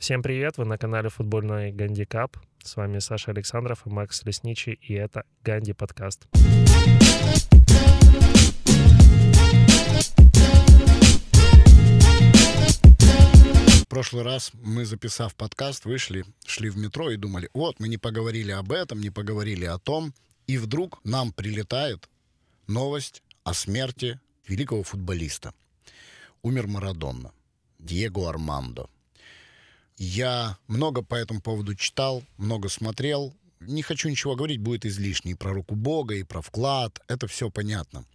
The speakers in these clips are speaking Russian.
Всем привет, вы на канале футбольный Ганди Кап. С вами Саша Александров и Макс Лесничий, и это Ганди подкаст. В прошлый раз мы, записав подкаст, вышли, шли в метро и думали, вот, мы не поговорили об этом, не поговорили о том, и вдруг нам прилетает новость о смерти великого футболиста. Умер Марадонна, Диего Армандо. Я много по этому поводу читал, много смотрел. Не хочу ничего говорить, будет излишне. И про руку Бога, и про вклад. Это все понятно.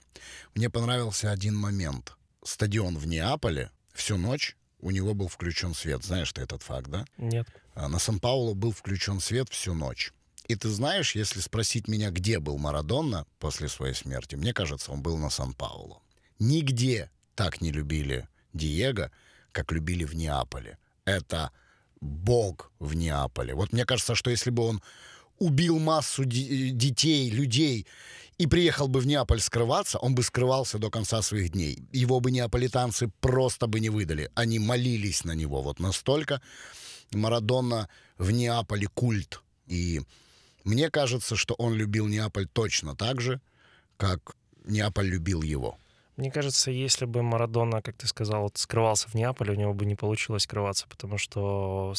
Мне понравился один момент. Стадион в Неаполе всю ночь у него был включен свет. Знаешь ты этот факт, да? Нет. А На Сан-Паулу был включен свет всю ночь. И ты знаешь, если спросить меня, где был Марадонна после своей смерти, мне кажется, он был на Сан-Паулу. Нигде так не любили Диего, как любили в Неаполе. Это бог в Неаполе. Вот мне кажется, что если бы он убил массу ди- детей, людей и приехал бы в Неаполь скрываться, он бы скрывался до конца своих дней. Его бы неаполитанцы просто бы не выдали. Они молились на него вот настолько. Марадонна в Неаполе культ. И мне кажется, что он любил Неаполь точно так же, как Неаполь любил его. Мне кажется, если бы Марадона, как ты сказал, скрывался в Неаполе, у него бы не получилось скрываться, потому что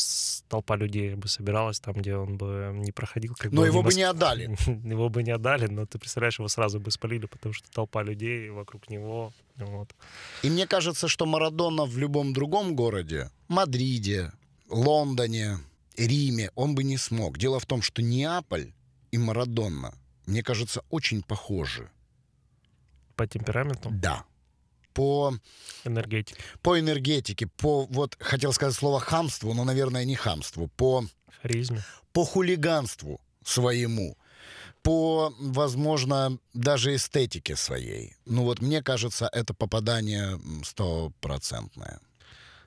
толпа людей бы собиралась там, где он бы не проходил. Как Но он его бы мос- не отдали. Его бы не отдали, но ты представляешь, его сразу бы спалили, потому что толпа людей вокруг него. Вот. И мне кажется, что Марадона в любом другом городе, Мадриде, Лондоне, Риме, он бы не смог. Дело в том, что Неаполь и Марадона, мне кажется, очень похожи. По темпераменту, Да. По, энергетике, по энергетике, по, вот, хотел сказать слово хамству, но, наверное, не хамству, по, харизме. по хулиганству своему, по, возможно, даже эстетике своей. Ну вот, мне кажется, это попадание стопроцентное.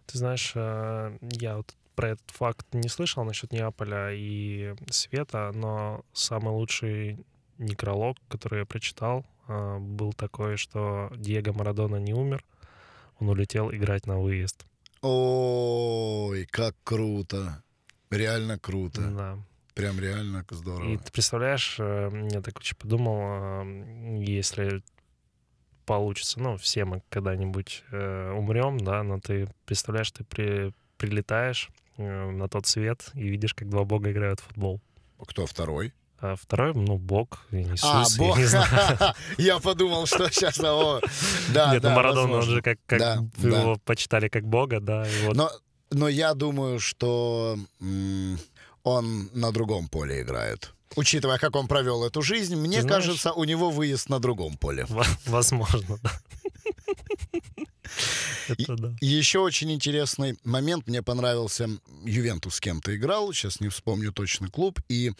Ты знаешь, э, я вот про этот факт не слышал насчет Неаполя и Света, но самый лучший некролог, который я прочитал, был такой, что Диего Марадона не умер, он улетел играть на выезд. Ой, как круто. Реально круто. Да. Прям реально И здорово. ты представляешь, э, я так очень подумал, э, если получится, ну, все мы когда-нибудь э, умрем, да, но ты представляешь, ты при, прилетаешь э, на тот свет и видишь, как два бога играют в футбол. Кто второй? А второй, ну, Бог, Иисус, а, я бог. не знаю. Я подумал, что сейчас... О, да, Нет, ну да, Марадона, он же как, как Да, его почитали как Бога, да, вот Но, но я думаю, что он на другом поле играет. Учитывая, как он провел эту жизнь, мне знаешь- кажется, у него выезд на другом поле. во- возможно, да. Это да. И еще очень интересный момент. Мне понравился Ювентус с кем-то играл. Сейчас не вспомню точно клуб. И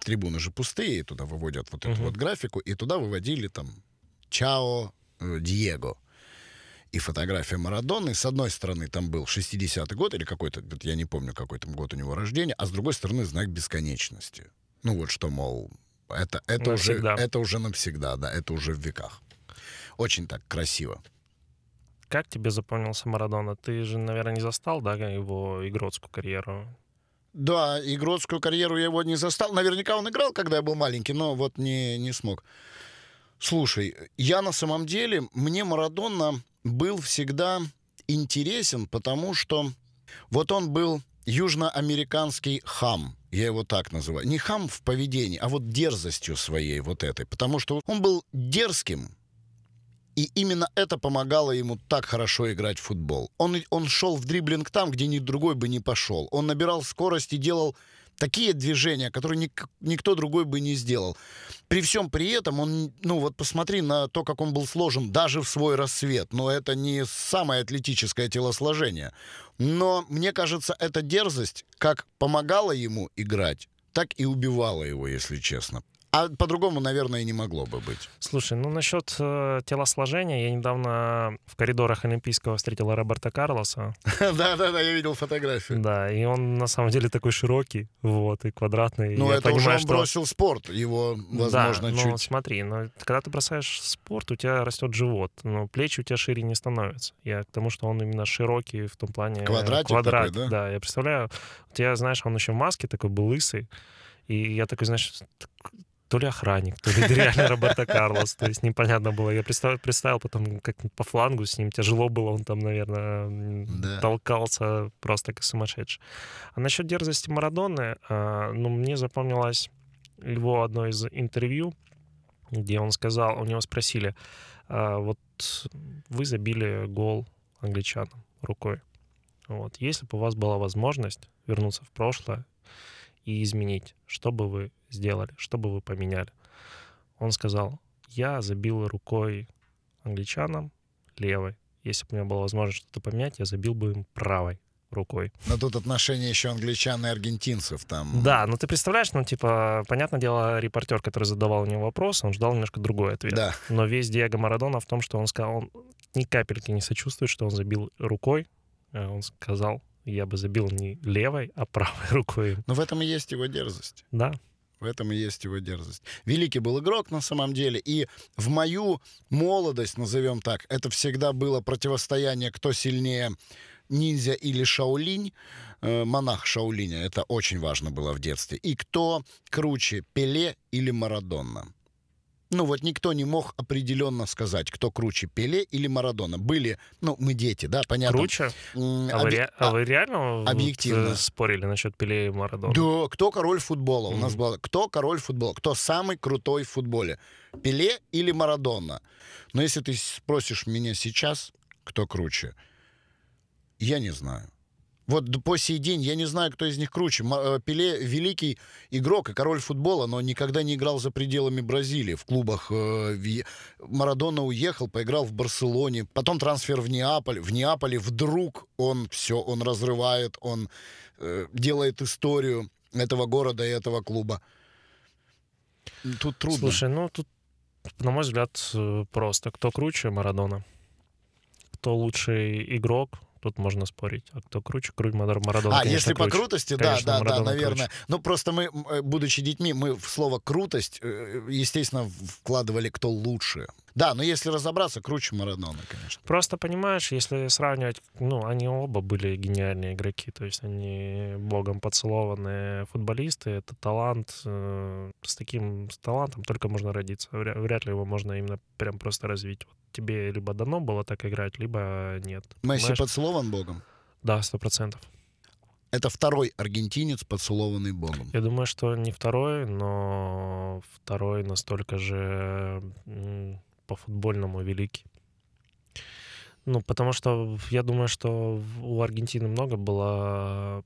трибуны же пустые. И туда выводят вот эту вот графику. И туда выводили там Чао, э, Диего. И фотография Марадоны. С одной стороны там был 60-й год или какой-то, я не помню, какой там год у него рождения. А с другой стороны знак бесконечности. Ну вот что, мол, это, это, уже, это уже навсегда, да, это уже в веках. Очень так красиво. Как тебе запомнился Марадона? Ты же, наверное, не застал, да, его игротскую карьеру? Да, игротскую карьеру я его не застал. Наверняка он играл, когда я был маленький, но вот не, не смог. Слушай, я на самом деле, мне Марадона был всегда интересен, потому что вот он был южноамериканский хам. Я его так называю. Не хам в поведении, а вот дерзостью своей вот этой. Потому что он был дерзким, и именно это помогало ему так хорошо играть в футбол. Он, он шел в дриблинг там, где ни другой бы не пошел. Он набирал скорость и делал такие движения, которые ник- никто другой бы не сделал. При всем при этом он, ну вот посмотри на то, как он был сложен даже в свой рассвет. Но это не самое атлетическое телосложение. Но мне кажется, эта дерзость как помогала ему играть, так и убивала его, если честно. А по-другому, наверное, и не могло бы быть. Слушай, ну насчет э, телосложения, я недавно в коридорах Олимпийского встретил Роберта Карлоса. Да-да-да, я видел фотографию. Да, и он на самом деле такой широкий, вот, и квадратный. Ну, это уже он бросил спорт, его, возможно, да, ну, чуть... смотри, но когда ты бросаешь спорт, у тебя растет живот, но плечи у тебя шире не становятся. Я к тому, что он именно широкий в том плане... э, Квадратик квадрат, такой, да? я представляю. У тебя, знаешь, он еще в маске такой был лысый, и я такой, знаешь, то ли охранник, то ли реально Роберто Карлос. То есть непонятно было. Я представил, представил потом, как по флангу с ним тяжело было. Он там, наверное, Да. толкался просто как сумасшедший. А насчет дерзости Марадоны, а, ну, мне запомнилось его одно из интервью, где он сказал, у него спросили, а, вот вы забили гол англичанам рукой. Вот. Если бы у вас была возможность вернуться в прошлое и изменить, что бы вы сделали, что бы вы поменяли? Он сказал, я забил рукой англичанам левой. Если бы у меня была возможность что-то поменять, я забил бы им правой рукой. Но тут отношения еще англичан и аргентинцев там. Да, ну ты представляешь, ну типа, понятное дело, репортер, который задавал ему вопрос, он ждал немножко другой ответ. Да. Но весь Диего Марадона в том, что он сказал, он ни капельки не сочувствует, что он забил рукой. Э, Он сказал, я бы забил не левой, а правой рукой. Но в этом и есть его дерзость. Да, В этом и есть его дерзость. Великий был игрок на самом деле. И в мою молодость, назовем так, это всегда было противостояние, кто сильнее, ниндзя или Шаолинь, э, монах Шаолиня. Это очень важно было в детстве. И кто круче, Пеле или Марадонна. Ну вот никто не мог определенно сказать, кто круче, Пеле или Марадона. Были, ну мы дети, да, понятно. круче. М, А вы, ре- а вы реально объективно. э, спорили насчет Пеле и Марадона? Да, кто король футбола? У нас было, кто король футбола? Кто самый крутой в футболе? Пеле или Марадона? Но если ты спросишь меня сейчас, кто круче, я не знаю. Вот по сей день я не знаю, кто из них круче. Э, Пеле великий игрок и король футбола, но никогда не играл за пределами Бразилии в клубах. э, Марадона уехал, поиграл в Барселоне, потом трансфер в Неаполь. В Неаполе вдруг он все, он разрывает, он э, делает историю этого города и этого клуба. Тут трудно. Слушай, ну тут, на мой взгляд, просто. Кто круче Марадона? Кто лучший игрок? Тут можно спорить. А кто круче? Круть Мадар- Марадона, а, конечно, если по крутости, да, Конечно, да, да, Марадона наверное. круче. Ну, просто мы, э, будучи детьми, мы в слово крутость, э, естественно, вкладывали кто лучше. Да, но если разобраться, круче Марадона, конечно. Просто понимаешь, если сравнивать, ну, они оба были гениальные игроки, то есть они богом поцелованные футболисты, это талант, э, с таким с талантом только можно родиться, Вря- вряд ли его можно именно прям просто развить. Вот тебе либо дано было так играть, либо нет. Месси Понимаешь? поцелован Богом. Да, сто процентов. Это второй аргентинец, поцелованный Богом. Я думаю, что не второй, но второй настолько же по-футбольному великий. Ну, потому что я думаю, что у Аргентины много было,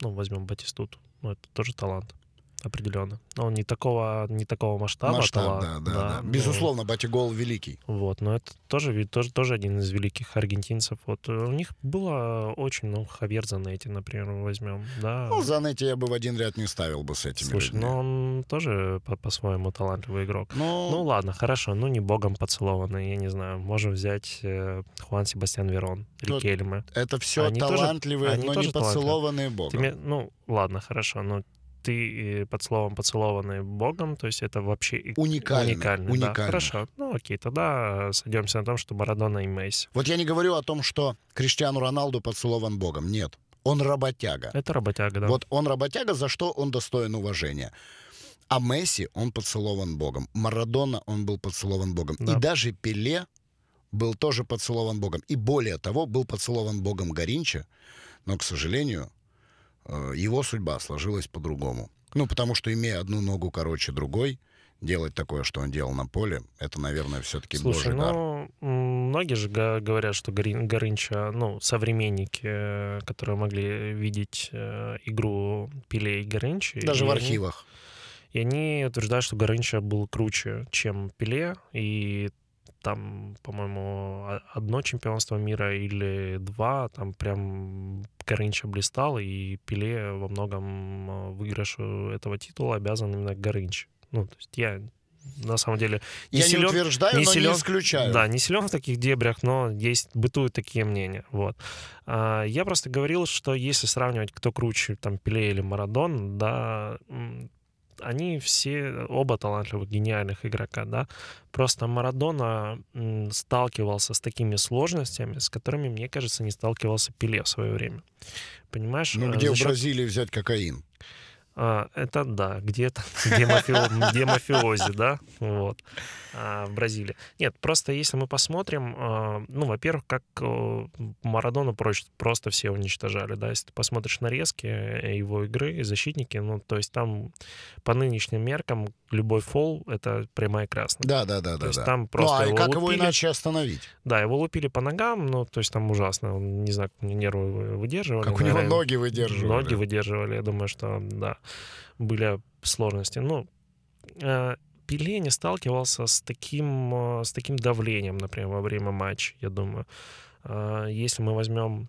ну, возьмем Батистуту, ну, это тоже талант, определенно. Но он не такого, не такого масштаба, Масштаб, да, да, да. но- Безусловно, Батигол великий. вот, но это тоже, тоже, тоже один из великих аргентинцев. Вот э, у них было очень, ну, Хавьер Занетти, например, возьмем, да. Ну, Занетти я бы в один ряд не ставил бы с этими Слушай, людьми. ну он тоже по- по-своему талантливый игрок. Ну, Ну ладно, хорошо, ну не богом поцелованный, я не знаю. Можем взять э, Хуан Себастьян Верон, Рикельме. это все они тоже- талантливые, они но тоже не поцелованные Богом. Ты ну ладно, хорошо, но ты э, под словом поцелованный богом, то есть это вообще и- Уникальный, уникальный, да. Хорошо, ну окей, тогда э, сойдемся на том, что Марадона и Месси. Вот я не говорю о том, что Криштиану Роналду поцелован Богом. Нет. Он работяга. Это работяга, да. Вот он работяга, за что он достоин уважения. А Месси, он поцелован Богом. Марадона, он был поцелован Богом. Да. И даже Пеле был тоже поцелован Богом. И более того, был поцелован Богом Горинча, но, к сожалению, его судьба сложилась по-другому. Ну, потому что, имея одну ногу короче другой, делать такое, что он делал на поле, это, наверное, все-таки Слушай, божий дар. ну, м, многие же говорят, что Горынча, ну, современники, э, которые могли видеть э, игру Пеле и Горынчи. Даже и в они- архивах. И они утверждают, что Горынча был круче, чем Пеле, и там, по-моему, одно чемпионство мира или два, там прям Горынча блистал, и Пеле во многом э, выигрышу этого титула обязан именно Горынче. Ну, то есть я на самом деле не я силен, не утверждаю, не но силен, не исключаю. Да, не силен в таких дебрях, но есть бытуют такие мнения. Вот. А, я просто говорил, что если сравнивать, кто круче, там, Пеле или Марадон, да, они все оба талантливых, гениальных игрока, да. Просто Марадона сталкивался с такими сложностями, с которыми, мне кажется, не сталкивался Пеле в свое время. Понимаешь? Ну, где За в Бразилии взять кокаин? А, это да, где-то, где, мафио, где мафиози, да, вот, а, в Бразилии. Нет, просто если мы посмотрим, а, ну, во-первых, как а, Марадону проще, просто все уничтожали, да, если ты посмотришь нарезки его игры, защитники, ну, то есть там по нынешним меркам любой фол — это прямая красная. Да, да, да. То да, есть да. там просто Ну, а его как лупили, его иначе остановить? Да, его лупили по ногам, ну, то есть там ужасно, он, не знаю, нервы выдерживали. Как у него ноги выдерживали. Ноги выдерживали, я думаю, что, да были сложности. Ну, э, Пеле не сталкивался с таким, э, с таким давлением, например, во время матча, я думаю. Э, если мы возьмем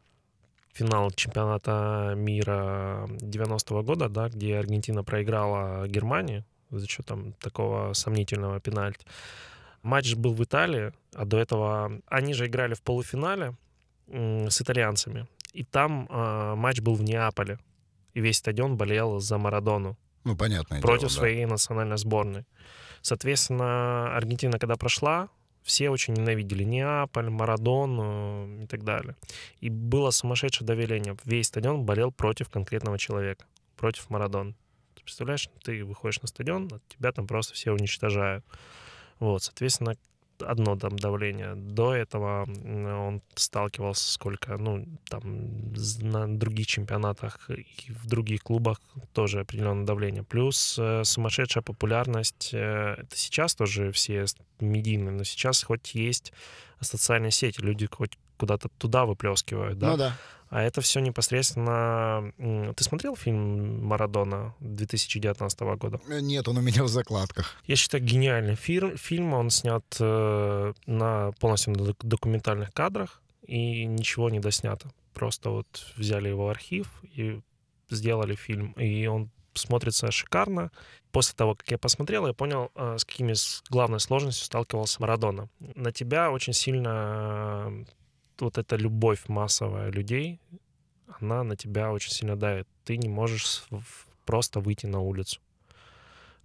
финал чемпионата мира 90-го года, да, где Аргентина проиграла Германии за счет там такого сомнительного пенальти. Матч был в Италии, а до этого они же играли в полуфинале с итальянцами. И там э, матч был в Неаполе и весь стадион болел за Марадону. Ну, понятно. Против дело, своей национальной сборной. Соответственно, Аргентина, когда прошла, все очень ненавидели Неаполь, Марадону и так далее. И было сумасшедшее давление. Весь стадион болел против конкретного человека, против Марадона. Ты представляешь, ты выходишь на стадион, тебя там просто все уничтожают. Вот, соответственно, одно там давление. До этого он сталкивался сколько, ну, там, на других чемпионатах и в других клубах тоже определенное давление. Плюс э, сумасшедшая популярность, э, это сейчас тоже все медийные, но сейчас хоть есть социальные сети, люди хоть куда-то туда выплескивают, да? Ну да. А это все непосредственно... Ты смотрел фильм «Марадона» 2019 года? Э, нет, он у меня в закладках. Я считаю, гениальный фильм. Фильм, он снят э, на полностью на документальных кадрах, и ничего не доснято. Просто вот взяли его архив и сделали фильм. И он смотрится шикарно. После того, как я посмотрел, я понял, э, с какими главной сложностью сталкивался Марадона. На тебя очень сильно вот эта любовь массовая людей, она на тебя очень сильно давит. Ты не можешь просто выйти на улицу.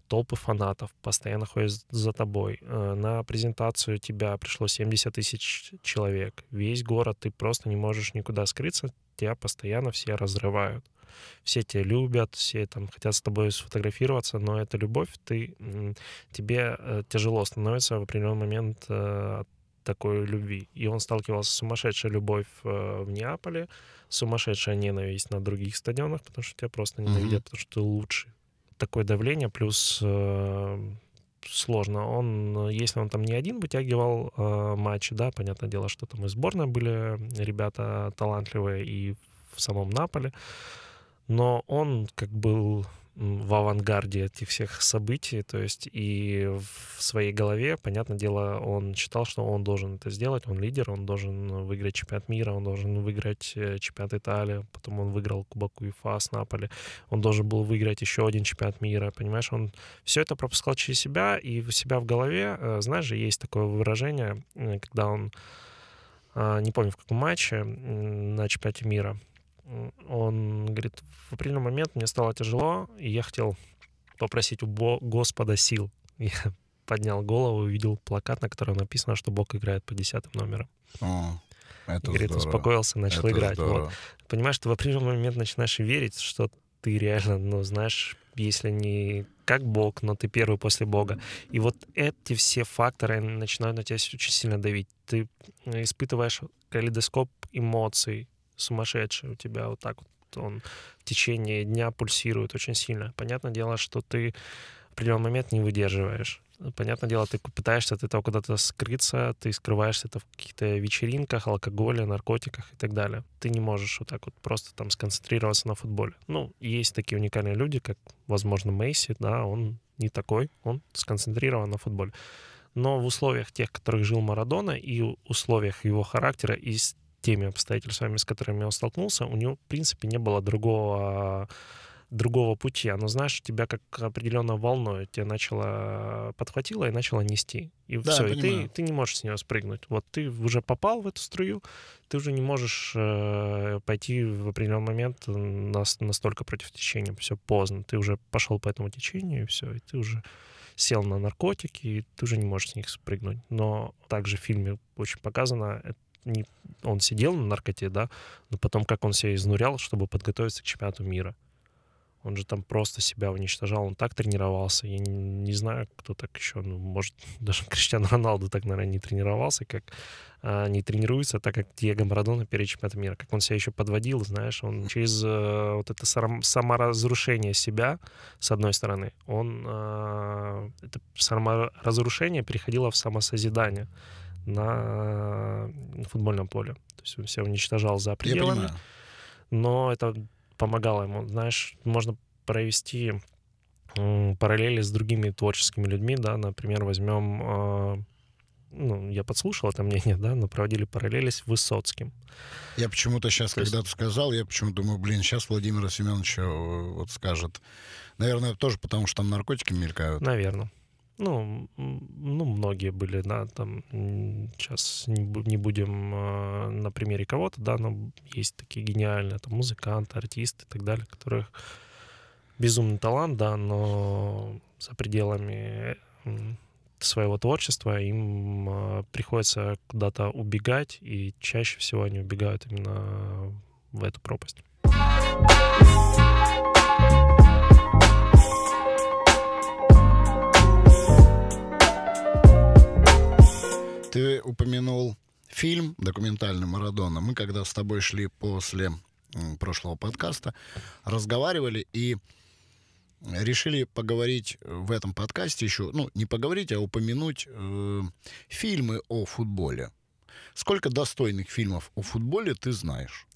Толпы фанатов постоянно ходят за тобой. Э, на презентацию тебя пришло 70 тысяч человек. Весь город, ты просто не можешь никуда скрыться. Тебя постоянно все разрывают. Все тебя любят, все там хотят с тобой сфотографироваться, но эта любовь, ты, тебе э, тяжело становится в определенный момент э, от такой любви. И он сталкивался с сумасшедшей любовь э, в Неаполе, сумасшедшая ненависть на других стадионах, потому что тебя просто ненавидят, mm-hmm. потому что ты лучший. Такое давление, плюс э, сложно. Он, если он там не один вытягивал э, матчи, да, понятное дело, что там и сборная были ребята талантливые и в самом Наполе, но он как был в авангарде этих всех событий, то есть и в своей голове, понятное дело, он считал, что он должен это сделать, он лидер, он должен выиграть чемпионат мира, он должен выиграть э, чемпионат Италии, потом он выиграл Кубок УЕФА с Наполи, он должен был выиграть еще один чемпионат мира, понимаешь, он все это пропускал через себя, и у себя в голове, э, знаешь же, есть такое выражение, э, когда он, а, не помню в каком матче, на чемпионате мира, он говорит, в определенный момент мне стало тяжело, и я хотел попросить у Бо Господа сил. Я поднял голову и увидел плакат, на котором написано, что Бог играет по десятым номерам. О, это Говорит, здорово. успокоился, начал это играть. Вот. Понимаешь, ты в определенный момент начинаешь верить, что ты реально, ну, знаешь, если не как Бог, но ты первый после Бога. И вот эти все факторы начинают на тебя очень сильно давить. Ты испытываешь калейдоскоп эмоций, сумасшедший у тебя вот так вот он в течение дня пульсирует очень сильно. Понятное дело, что ты в определенный момент не выдерживаешь. Понятное дело, ты пытаешься от этого куда-то скрыться, ты скрываешься это в каких-то вечеринках, алкоголе, наркотиках и так далее. Ты не можешь вот так вот просто там сконцентрироваться на футболе. Ну, есть такие уникальные люди, как, возможно, Мейси, да, он не такой, он сконцентрирован на футболе. Но в условиях тех, в которых жил Марадона, и условиях его характера, и теми обстоятельствами, с которыми он столкнулся, у него, в принципе, не было другого другого пути. Оно, знаешь, тебя как определенно волной тебя начало подхватило и начало нести. И Да, все, и ты, ты не можешь с нее спрыгнуть. Вот ты уже попал в эту струю, ты уже не можешь э, пойти в определенный момент нас- настолько против течения. Все поздно. Ты уже пошел по этому течению, и все, и ты уже сел на наркотики, и ты уже не можешь с них спрыгнуть. Но также в фильме очень показано, это не- он сидел на наркоте, да, но потом как он себя изнурял, чтобы подготовиться к чемпионату мира. Он же там просто себя уничтожал, он так тренировался. Я не, не знаю, кто так еще, ну, может, даже Криштиану Роналду так, наверное, не тренировался, как а, не тренируется, так как Диего Марадона перед чемпионатом мира. Как он себя еще подводил, знаешь, он через э, вот это саморазрушение себя, с одной стороны, он э, это саморазрушение переходило в самосозидание на э, футбольном поле. То есть он себя уничтожал за пределами но это помогало ему. Знаешь, можно провести параллели с другими творческими людьми, да, например, возьмем, э, ну, я подслушал это мнение, да, но проводили параллели с Высоцким. Я почему-то сейчас, То есть- когда ты сказал, я почему-то думаю, блин, сейчас Владимира Семеновича э, вот скажет. Наверное, тоже потому, что там наркотики мелькают. Наверное. Ну, ну, многие были, да, там, сейчас не, бу- не будем э, на примере кого-то, да, но есть такие гениальные, там, музыканты, артисты и так далее, которых безумный талант, да, но за пределами своего творчества им э, приходится куда-то убегать, и чаще всего они убегают именно в эту пропасть. Ты упомянул фильм документальный «Марадона». Мы когда с тобой шли после прошлого подкаста, разговаривали и решили поговорить в этом подкасте еще, ну, не поговорить, а упомянуть э, фильмы о футболе. Сколько достойных фильмов о футболе ты знаешь?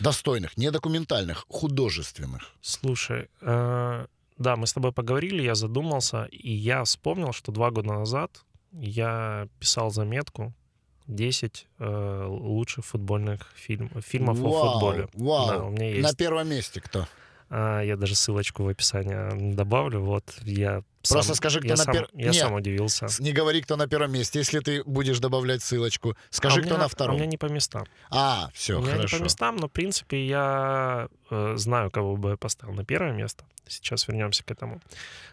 Достойных, не документальных, художественных. Слушай, э, да, мы с тобой поговорили, я задумался, и я вспомнил, что два года назад я писал заметку 10 э, лучших футбольных фильм, фильмов Вау, о футболе. Вау. Да, у меня есть. На первом месте кто? А, я даже ссылочку в описании добавлю. Вот я Просто сам, скажи, кто я на сам, пер- Я Нет. сам удивился. Не говори, кто на первом месте. Если ты будешь добавлять ссылочку, скажи, А кто меня- на а У втором. меня не по местам. А, все, у меня хорошо. не по местам, но, в принципе, я э, знаю, кого бы я поставил на первое место. Сейчас вернемся к этому.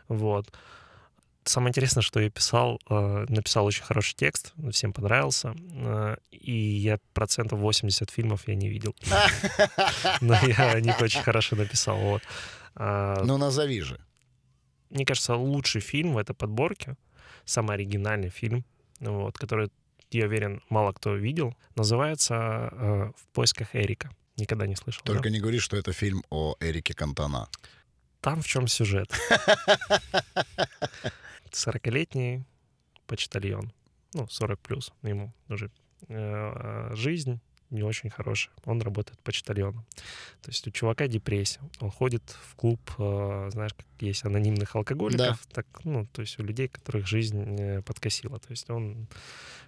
Вот. Самое интересное, что я писал, э, написал очень хороший текст, всем понравился, э, и я процентов 80 фильмов я не видел. Но я о них очень хорошо написал. Вот. А, Ну, назови же. мне кажется, лучший фильм в этой подборке, самый оригинальный фильм, вот, который, я уверен, мало кто видел, называется э, «В поисках Эрика». Никогда не слышал. да? Только не говори, что это фильм о Эрике Кантана. Там в чем сюжет? 40-летний почтальон, ну, 40 плюс ему уже э, жизнь не очень хорошая. Он работает почтальоном. То есть у чувака депрессия. Он ходит в клуб, э, знаешь, как есть анонимных алкоголиков, так, ну, то есть у людей, которых жизнь э, подкосила. То есть он,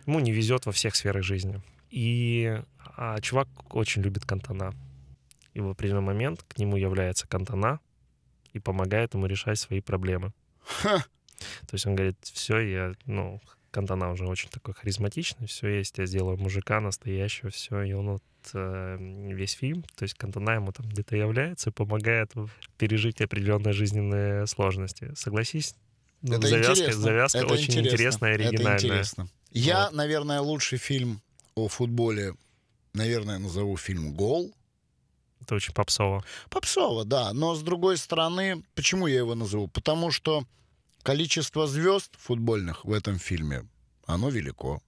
ему не везет во всех сферах жизни. И а чувак очень любит Кантана. И в определенный момент к нему является Кантана и помогает ему решать свои проблемы. Ха. То есть он говорит, все, я, ну, Кантана уже очень такой харизматичный, все есть, я сделаю мужика настоящего, все, и он вот э, весь фильм, то есть Кантана ему там где-то является помогает пережить определенные жизненные сложности. Согласись, ну, это завязка, интересно. завязка Это очень интересно. интересная и Это оригинальная. интересно. Я, Вот. наверное, лучший фильм о футболе, наверное, назову фильм «Гол». Это очень попсово. Попсово, да. Но с другой стороны, почему я его назову? Потому что количество звезд футбольных в этом фильме, оно велико.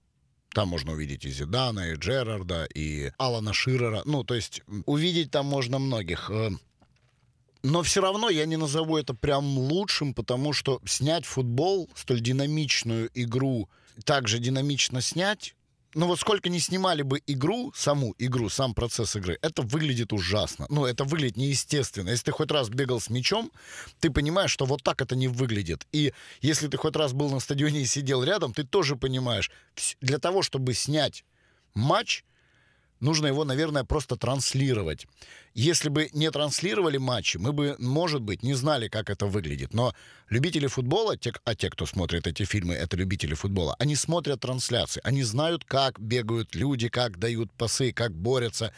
Там можно увидеть и Зидана, и Джерарда, и Алана Ширера. Ну, то есть увидеть там можно многих. Э, Но все равно я не назову это прям лучшим, потому что снять футбол, столь динамичную игру, также динамично снять, ну вот сколько не снимали бы игру, саму игру, сам процесс игры, это выглядит ужасно. Ну, это выглядит неестественно. Если ты хоть раз бегал с мячом, ты понимаешь, что вот так это не выглядит. И если ты хоть раз был на стадионе и сидел рядом, ты тоже понимаешь, для того, чтобы снять матч, нужно его, наверное, просто транслировать. Если бы не транслировали матчи, мы бы, может быть, не знали, как это выглядит. Но любители футбола, те, а те, кто смотрит эти фильмы, это любители футбола, они смотрят трансляции, они знают, как бегают люди, как дают пасы, как борются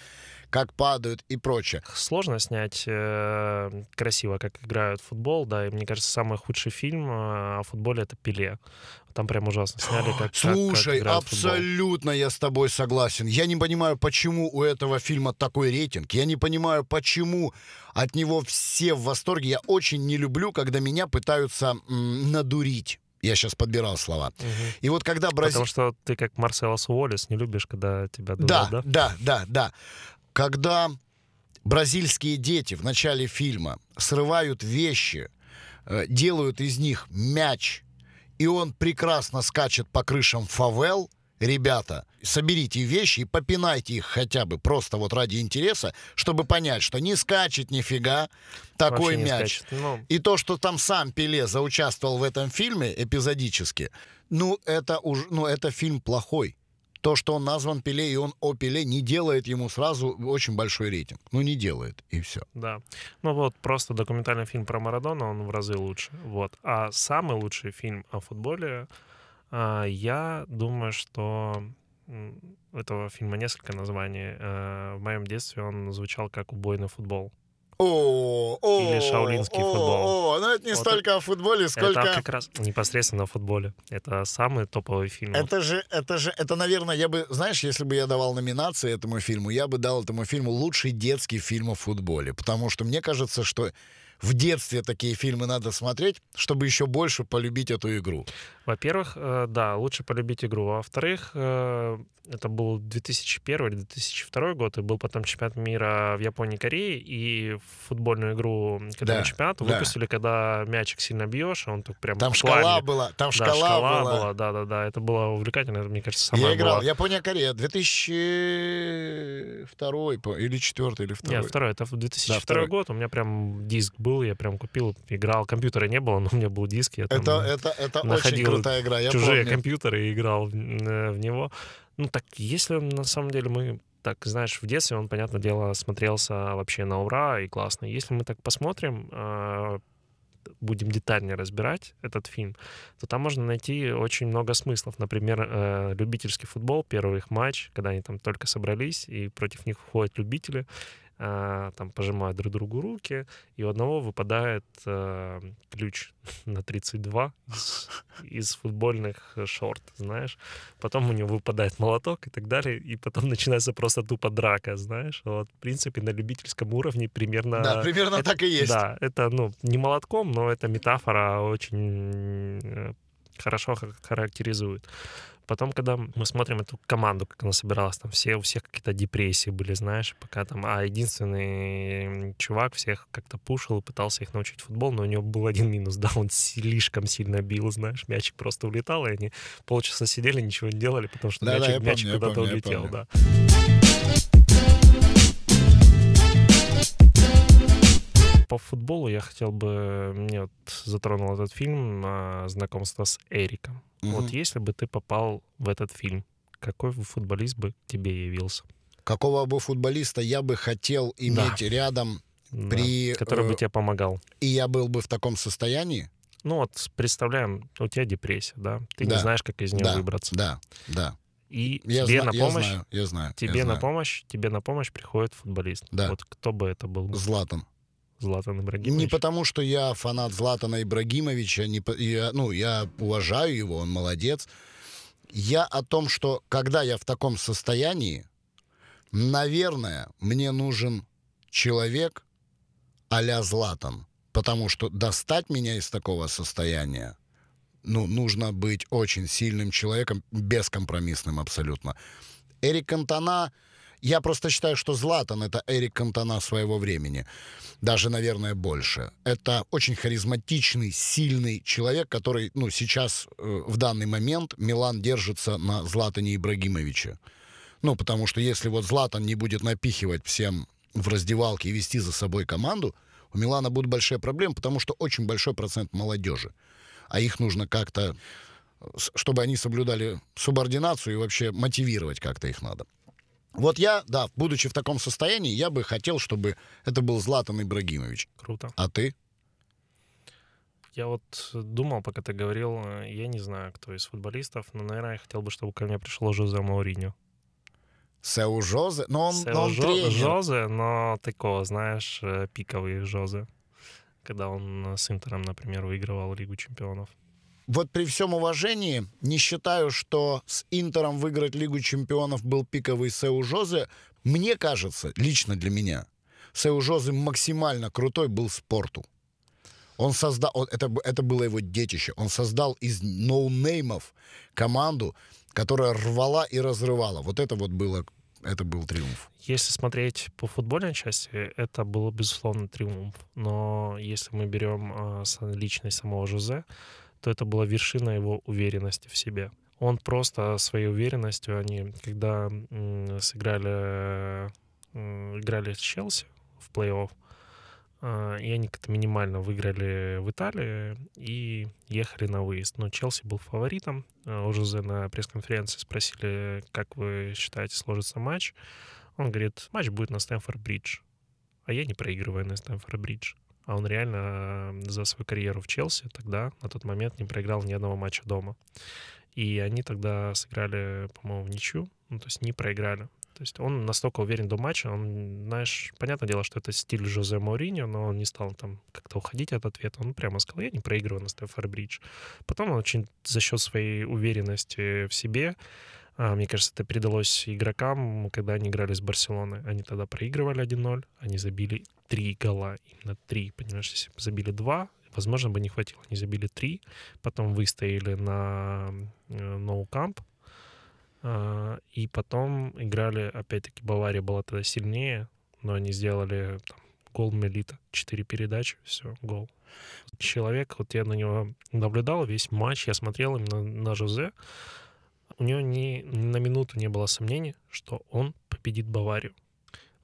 как падают и прочее. Сложно снять э, красиво, как играют в футбол, да, и мне кажется, самый худший фильм э, о футболе — это «Пеле». Там прям ужасно сняли, как Слушай, как, как абсолютно я с тобой согласен. Я не понимаю, почему у этого фильма такой рейтинг. Я не понимаю, почему от него все в восторге. Я очень не люблю, когда меня пытаются м, надурить. Я сейчас подбирал слова. Угу. И вот когда Бразилия... Потому что ты как Марселос Уоллес не любишь, когда тебя дурят, да? Да, да, да, да когда бразильские дети в начале фильма срывают вещи, э, делают из них мяч, и он прекрасно скачет по крышам фавел, ребята, соберите вещи и попинайте их хотя бы просто вот ради интереса, чтобы понять, что не скачет нифига такой мяч. Ну... И то, что там сам Пеле заучаствовал в этом фильме эпизодически, ну это, уж, ну, это фильм плохой то, что он назван Пеле, и он о Пеле, не делает ему сразу очень большой рейтинг. Ну, не делает, и все. Да. Ну вот, просто документальный фильм про Марадона, он в разы лучше. Вот. А самый лучший фильм о футболе, а, я думаю, что этого фильма несколько названий. А, в моем детстве он звучал как «Убойный футбол». О, о, Или шаулинский о, футбол. О, ну это не вот столько это, о футболе, сколько... Это как раз непосредственно о футболе. Это самый топовый фильм. Это же, это же, это, наверное, я бы, знаешь, если бы я давал номинации этому фильму, я бы дал этому фильму лучший детский фильм о футболе. Потому что мне кажется, что в детстве такие фильмы надо смотреть, чтобы еще больше полюбить эту игру. Во-первых, э, да, лучше полюбить игру. Во-вторых, э, это был 2001 или 2002 год, и был потом чемпионат мира в Японии и Корее, и футбольную игру к этому да, чемпионату да. выпустили, когда мячик сильно бьешь, он так прям Там шкала была, там да, шкала была. была. Да, да, да, это было увлекательно, мне кажется, самое Я играл, была... Япония-Корея, 2002 или 4 или 2 Нет, второй, это 2002 да, год, у меня прям диск был, я прям купил, играл, компьютера не было, но у меня был диск, я там это, это, это очень крутая игра, я чужие помню. компьютеры и играл в, э, в него. Ну так, если на самом деле мы так, знаешь, в детстве он, понятное дело, смотрелся вообще на ура и классно. Если мы так посмотрим, а, будем детальнее разбирать этот фильм, то там можно найти очень много смыслов. Например, э, любительский футбол, первый их матч, когда они там только собрались, и против них входят любители, там пожимают друг другу руки, и у одного выпадает э, ключ на 32 из, из футбольных шорт, знаешь. Потом у него выпадает молоток и так далее, и потом начинается просто тупо драка, знаешь. Вот, в принципе, на любительском уровне примерно... Да, примерно это, так и есть. Да, это, ну, не молотком, но это метафора очень э, хорошо характеризует. Потом, когда мы смотрим эту команду, как она собиралась, там все, у всех какие-то депрессии были, знаешь, пока там, а единственный чувак всех как-то пушил, пытался их научить футбол, но у него был один минус, да, он слишком сильно бил, знаешь, мячик просто улетал, и они полчаса сидели, ничего не делали, потому что да, мячик, да, мячик помню, куда-то помню, улетел, да. Футболу я хотел бы... Мне вот затронул этот фильм а, «Знакомство с Эриком». Угу. Вот если бы ты попал в этот фильм, какой футболист бы тебе явился? Какого бы футболиста я бы хотел иметь да. рядом да, при... Который бы э, тебе помогал. И я был бы в таком состоянии? Ну вот, представляем, у тебя депрессия, да? Ты да. не знаешь, как из нее да. выбраться. Да, да. И я тебе зна- на помощь... Я знаю, я знаю. Тебе я на знаю. помощь, тебе на помощь приходит футболист. Да. Вот кто бы это был? Златан. Златан Ибрагимович? Не потому, что я фанат Златана Ибрагимовича, не, я, ну, я уважаю его, он молодец. Я о том, что когда я в таком состоянии, наверное, мне нужен человек а-ля Златан. Потому что достать меня из такого состояния, ну, нужно быть очень сильным человеком, бескомпромиссным абсолютно. Эрик Кантона я просто считаю, что Златан — это Эрик Кантона своего времени. Даже, наверное, больше. Это очень харизматичный, сильный человек, который, ну, сейчас, э, в данный момент, Милан держится на Златане Ибрагимовиче. Ну, потому что если вот Златан не будет напихивать всем в раздевалке и вести за собой команду, у Милана будут большие проблемы, потому что очень большой процент молодежи. А их нужно как-то, чтобы они соблюдали субординацию и вообще мотивировать как-то их надо. Вот я, да, будучи в таком состоянии, я бы хотел, чтобы это был Златан Ибрагимович. Круто. А ты? Я вот думал, пока ты говорил, э, я не знаю, кто из футболистов, но, наверное, я хотел бы, чтобы ко мне пришел Жозе Мауриньо. Сеу Жозе? Но он, Сео но он Жо- тренер. Жозе, но такого, знаешь, э, пиковый Жозе. Когда он с Интером, например, выигрывал Лигу чемпионов. Вот при всем уважении не считаю, что с Интером выиграть Лигу чемпионов был пиковый Сеу Жозе. Мне кажется, лично для меня, Сеу Жозе максимально крутой был спорту. Он создал, это, это было его детище. Он создал из ноунеймов команду, которая рвала и разрывала. Вот это вот было, это был триумф. Если смотреть по футбольной части, это было, безусловно, триумф. Но если мы берем э, с- личность самого Жозе, то это была вершина его уверенности в себе. Он просто своей уверенностью, они, когда сыграли, э, играли с Челси в плей-офф, э, и они как-то минимально выиграли в Италии и ехали на выезд. Но Челси был фаворитом. Э, У Жозе на пресс-конференции спросили, как вы считаете, сложится матч. Он говорит, матч будет на Стэнфорд-Бридж. А я не проигрываю на Стэнфорд-Бридж. А он реально э, за свою карьеру в Челси тогда, на тот момент, не проиграл ни одного матча дома. И они тогда сыграли, по-моему, в ничью, ну, то есть не проиграли. То есть он настолько уверен до матча, он, знаешь, понятное дело, что это стиль Жозе Мауриньо, но он не стал там как-то уходить от ответа. Он прямо сказал, я не проигрываю на Стэнфорд-Бридж. Потом он очень за счет своей уверенности в себе Мне кажется, это передалось игрокам, когда они играли с Барселоной. Они тогда проигрывали 1-0, они забили три гола, именно три, понимаешь, если бы забили два, возможно, бы не хватило. Они забили три, потом выстояли на э, ноу-камп, а, и потом играли, опять-таки, Бавария была тогда сильнее, но они сделали там, гол Мелита, четыре передачи, все, гол. Человек, вот я на него наблюдал весь матч, я смотрел именно на Жозе, у него ни, ни на минуту не было сомнений, что он победит Баварию.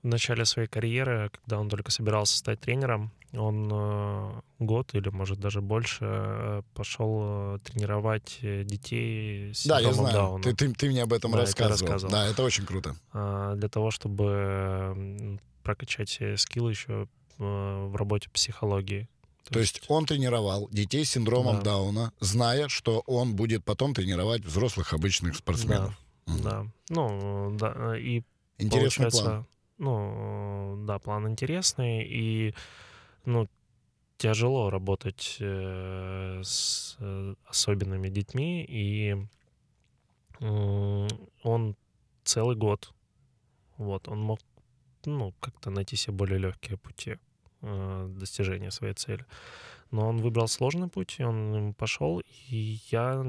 В начале своей карьеры, когда он только собирался стать тренером, он э, год или, может, даже больше э, пошел э, тренировать детей с Да, я знаю. Дауна. Ты, ты, ты мне об этом Да, это рассказывал. рассказывал. Да, это очень круто. а, для того, чтобы прокачать э, скилл еще в работе психологии. То есть он тренировал детей с синдромом Да. Дауна, зная, что он будет потом тренировать взрослых обычных спортсменов. Мгм. Да. Ну, да, и Интересный план. Ну, да, план интересный, и, ну, тяжело работать э, с э, особенными детьми, и он целый год, вот, он мог, ну, как-то найти себе более легкие пути достижения своей цели. Но он выбрал сложный путь, и он пошел, и я,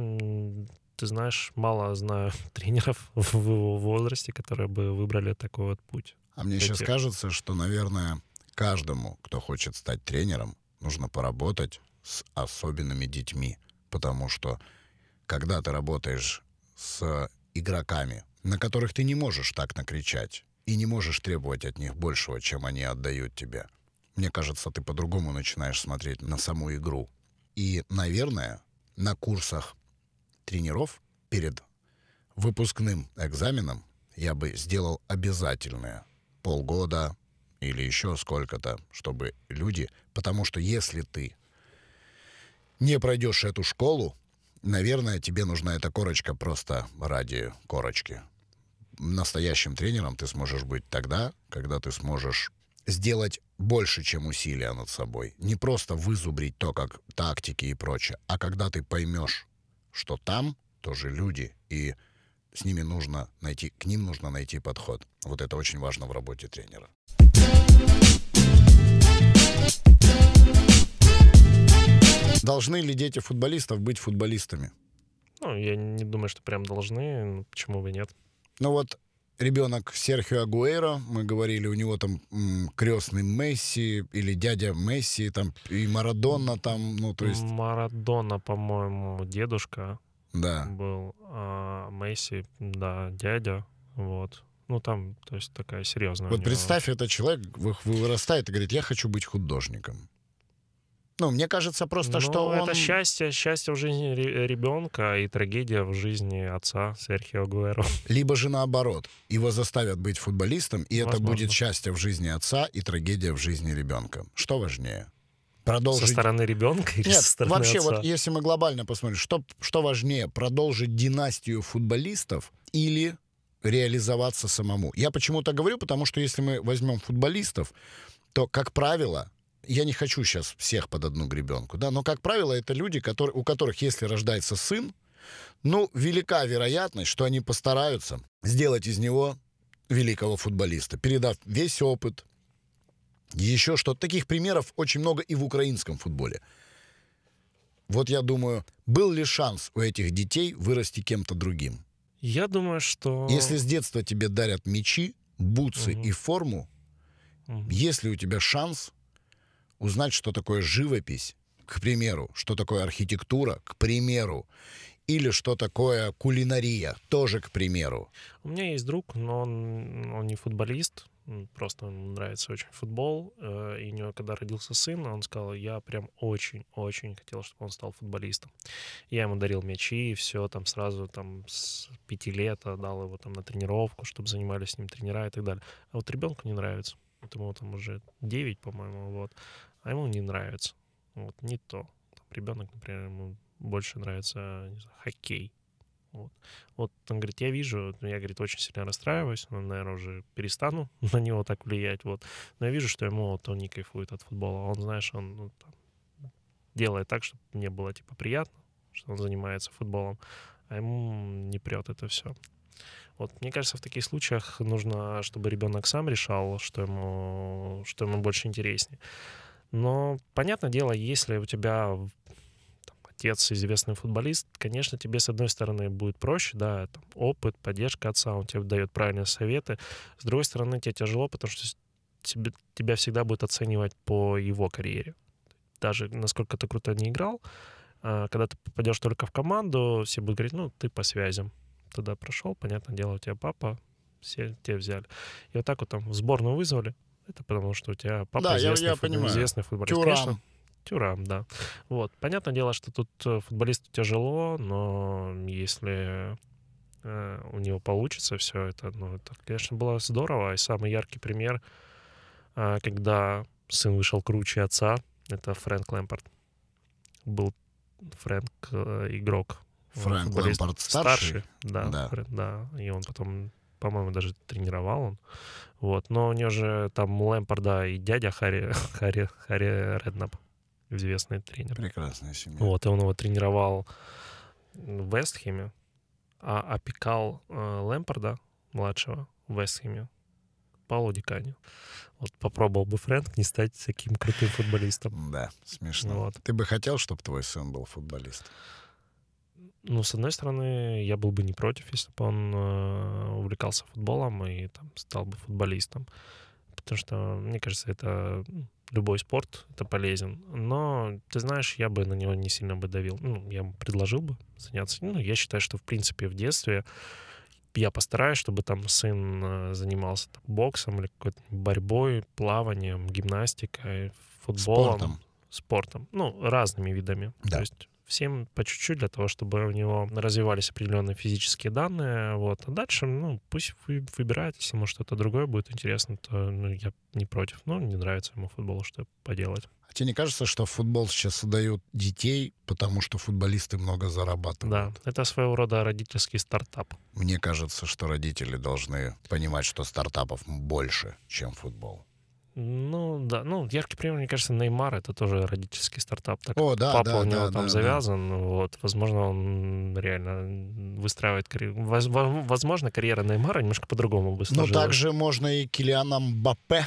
ты знаешь, мало знаю тренеров в его возрасте, которые бы выбрали такой вот путь. А мне сейчас эти- кажется, что, наверное, каждому, кто хочет стать тренером, нужно поработать с особенными детьми. Потому что, когда ты работаешь с игроками, на которых ты не можешь так накричать и не можешь требовать от них большего, чем они отдают тебе, мне кажется, ты по-другому начинаешь смотреть на саму игру. И, наверное, на курсах тренеров перед выпускным экзаменом я бы сделал обязательное полгода или еще сколько-то, чтобы люди... Потому что если ты не пройдешь эту школу, наверное, тебе нужна эта корочка просто ради корочки. Настоящим тренером ты сможешь быть тогда, когда ты сможешь сделать больше, чем усилия над собой. Не просто вызубрить то, как тактики и прочее, а когда ты поймешь, что там тоже люди, и с ними нужно найти, к ним нужно найти подход. Вот это очень важно в работе тренера. Должны ли дети футболистов быть футболистами? Ну, я не думаю, что прям должны, почему бы нет. Ну вот ребенок Серхио Агуэро, мы говорили, у него там крестный Месси или дядя Месси, там и Марадонна там, ну то есть, Марадона, по-моему, дедушка да. был, а Месси, да, дядя, вот. Ну, там, то есть такая серьезная. Вот него- представь, этот человек вы- вы- вырастает и говорит, я хочу быть художником. Ну, мне кажется просто, Ну, что он... это счастье, счастье в жизни ре- ребенка и трагедия в жизни отца Серхио Гуэро. Либо же наоборот, его заставят быть футболистом, и это Возможно. будет счастье в жизни отца и трагедия в жизни ребенка. Что важнее? Со Продолжить... стороны ребенка или Нет, со стороны вообще, отца? вот если мы глобально посмотрим, что, что важнее, продолжить династию футболистов или реализоваться самому? Я почему-то говорю, потому что если мы возьмем футболистов, то, как правило, я не хочу сейчас всех под одну гребенку, да, но, как правило, это люди, которые, у которых, если рождается сын, ну, велика вероятность, что они постараются сделать из него великого футболиста, передав весь опыт, еще что Таких примеров очень много и в украинском футболе. Вот я думаю, был ли шанс у этих детей вырасти кем-то другим? Я думаю, что... Если с детства тебе дарят мячи, бутсы Мгм. и форму, Мгм. есть ли у тебя шанс узнать, что такое живопись, к примеру, что такое архитектура, к примеру, или что такое кулинария, тоже к примеру. У меня есть друг, но он, он не футболист, просто ему нравится очень футбол. э, И у него, когда родился сын, он сказал, я прям очень-очень хотел, чтобы он стал футболистом. Я ему дарил мячи, и все, там сразу там с пяти лет отдал его там на тренировку, чтобы занимались с ним тренера и так далее. А вот ребенку не нравится. Вот ему там уже 9, по-моему, вот. А ему не нравится. Вот, не то. Ребенок, например, ему больше нравится не знаю, хоккей. Вот. Вот он говорит, я вижу, я, говорит, очень сильно расстраиваюсь, но, наверное, уже перестану на него так влиять, вот. Но я вижу, что ему вот он не кайфует от футбола. Он, знаешь, он ну, там, делает так, чтобы мне было, типа, приятно, что он занимается футболом, а ему не прет это все. Вот, мне кажется, в таких случаях нужно, чтобы ребенок сам решал, что ему, что ему больше интереснее. Но, понятное дело, если у тебя там, отец известный футболист, конечно, тебе, с одной стороны, будет проще, да, там, опыт, поддержка отца, он тебе дает правильные советы. С другой стороны, тебе тяжело, потому что тебе, тебя всегда будет оценивать по его карьере. Даже насколько ты круто не играл, а, когда ты попадешь только в команду, все будут говорить, ну, ты по связям. Туда прошел, понятное дело, у тебя папа, все тебя взяли. И вот так вот там в сборную вызвали. Это потому, что у тебя папа Да, я- известный, я фут- понимаю. известный футболист. Тюрам. Конечно, Тюрам, да. Вот. Понятное дело, что тут э, футболисту тяжело, но если э, у него получится все это, ну, это, конечно, было здорово. И самый яркий пример, э, когда сын вышел круче отца, это Фрэнк Лэмпорт. Был Фрэнк э, игрок. Фрэнк футболист Лэмпорт старший? Да, Да. Фрэнк, да. И он потом, по-моему, даже тренировал он. Вот. Но у него же там Лэмпорда и дядя Харри, Харри, Харри Реднап, известный тренер. Прекрасная семья. Вот, и он его тренировал в Вестхэме, а опекал э, Лэмпорда, младшего, в Вестхэме, Паулу Дикани. Вот попробовал бы Фрэнк не стать таким крутым футболистом. Да, смешно. Вот. Ты бы хотел, чтобы твой сын был футболист? Ну, с одной стороны, я был бы не против, если бы он э, увлекался футболом и там, стал бы футболистом. Потому что, мне кажется, это любой спорт, это полезен. Но, ты знаешь, я бы на него не сильно бы давил. Ну, я ему предложил бы заняться. Ну, я считаю, что, в принципе, в детстве я постараюсь, чтобы там сын э, занимался там, боксом или какой-то борьбой, плаванием, гимнастикой, футболом Спортом. спортом. Ну, разными видами. Да. То есть всем по чуть-чуть для того, чтобы у него развивались определенные физические данные. Вот. А дальше, ну, пусть вы- выбирает, если ему что-то другое будет интересно, то ну, я не против. Ну, не нравится ему футбол, что поделать. А тебе не кажется, что в футбол сейчас создают детей, потому что футболисты много зарабатывают? Да, это своего рода родительский стартап. Мне кажется, что родители должны понимать, что стартапов больше, чем футбол. Ну, да. Ну, яркий пример, мне кажется, Неймар — это тоже родительский стартап. Так О, да, папа да, у него да, там да, завязан, вот, возможно, он реально выстраивает карьеру. Воз- во- Возможно, карьера Неймара немножко по-другому бы Но также можно и Килиана Мбаппе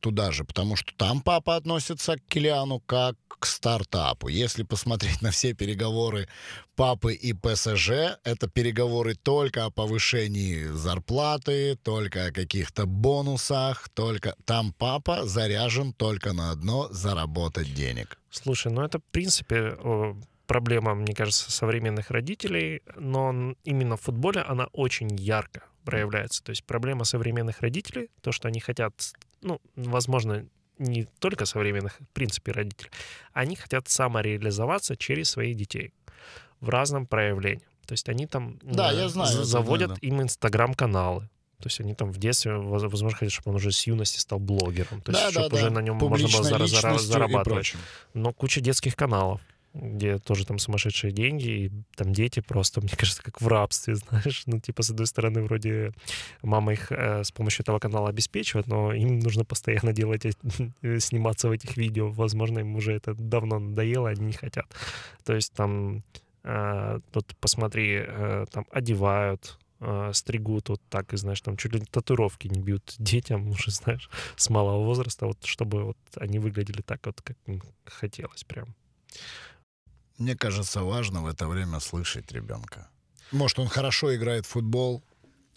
туда же, потому что там папа относится к Килиану как к стартапу. Если посмотреть на все переговоры папы и ПСЖ, это переговоры только о повышении зарплаты, только о каких-то бонусах, только там папа заряжен только на одно — заработать денег. Слушай, ну это, в принципе, проблема, мне кажется, современных родителей, но именно в футболе она очень ярко проявляется. То есть проблема современных родителей, то, что они хотят, ну, возможно, не только современных, в принципе, родителей, они хотят самореализоваться через своих детей в разном проявлении. То есть они там Да, я знаю за- это, заводят да, да. им инстаграм-каналы. То есть они там в детстве, воз- возможно, хотят, чтобы он уже с юности стал блогером. То есть, Да, да, чтобы уже да. на нем можно было Публичной зара- зарабатывать. Но куча детских каналов, где тоже там сумасшедшие деньги, и там дети просто, мне кажется, как в рабстве, знаешь. Ну, типа, с одной стороны, вроде мама их э, с помощью этого канала обеспечивает, но им нужно постоянно делать, э, сниматься в этих видео. Возможно, им уже это давно надоело, они не хотят. То есть там, э, тут посмотри, э, там одевают, э, стригут вот так, и знаешь, там чуть ли татуировки не бьют детям уже, знаешь, с малого возраста, вот чтобы вот они выглядели так вот, как им хотелось прям. Мне кажется, важно в это время слышать ребенка. Может, он хорошо играет в футбол,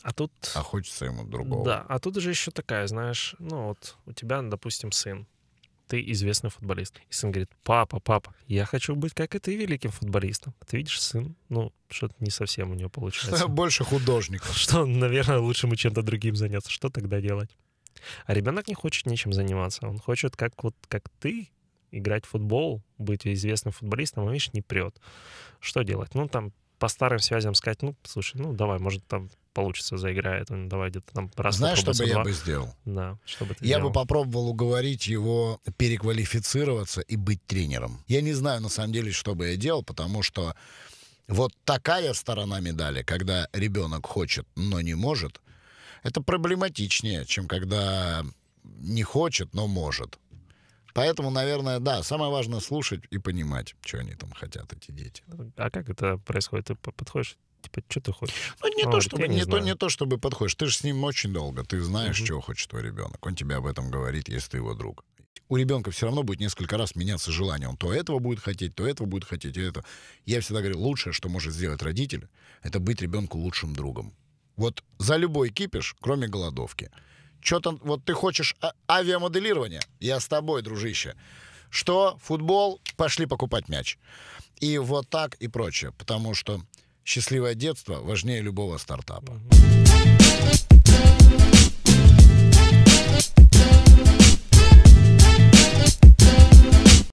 А тут... а хочется ему другого. Да, а тут же еще такая, знаешь, ну вот у тебя, допустим, сын, ты известный футболист. И сын говорит, папа, папа, я хочу быть, как и ты, великим футболистом. Ты видишь, сын, ну, что-то не совсем у него получается. Больше художников. Что, наверное, лучше ему чем-то другим заняться. Что тогда делать? А ребенок не хочет ничем заниматься. Он хочет, как вот как ты, играть в футбол, быть известным футболистом, а видишь, не прет. Что делать? Ну, там, по старым связям сказать, ну, слушай, ну, давай, может, там получится, заиграет. Ну, давай где-то там раз Знаешь, что бы я бы сделал? Да, что бы ты Я делал? бы попробовал уговорить его переквалифицироваться и быть тренером. Я не знаю, на самом деле, что бы я делал, потому что вот такая сторона медали, когда ребенок хочет, но не может, это проблематичнее, чем когда не хочет, но может. Поэтому, наверное, да, самое важное слушать и понимать, что они там хотят, эти дети. А как это происходит? Ты по- подходишь, типа, что ты хочешь? Ну, не, Он то, чтобы, «Я не не, то, знаю». не то, чтобы подходишь. Ты же с ним очень долго. Ты знаешь, Мгм. чего хочет твой ребенок. Он тебе об этом говорит, если ты его друг. У ребенка все равно будет несколько раз меняться желание. Он то этого будет хотеть, то этого будет хотеть, и это. Я всегда говорю, лучшее, что может сделать родитель, это быть ребенку лучшим другом. Вот за любой кипиш, кроме голодовки. Что-то, вот ты хочешь а- авиамоделирование? Я с тобой, дружище. Что? Футбол? Пошли покупать мяч. И вот так и прочее. Потому что счастливое детство важнее любого стартапа. Мгм.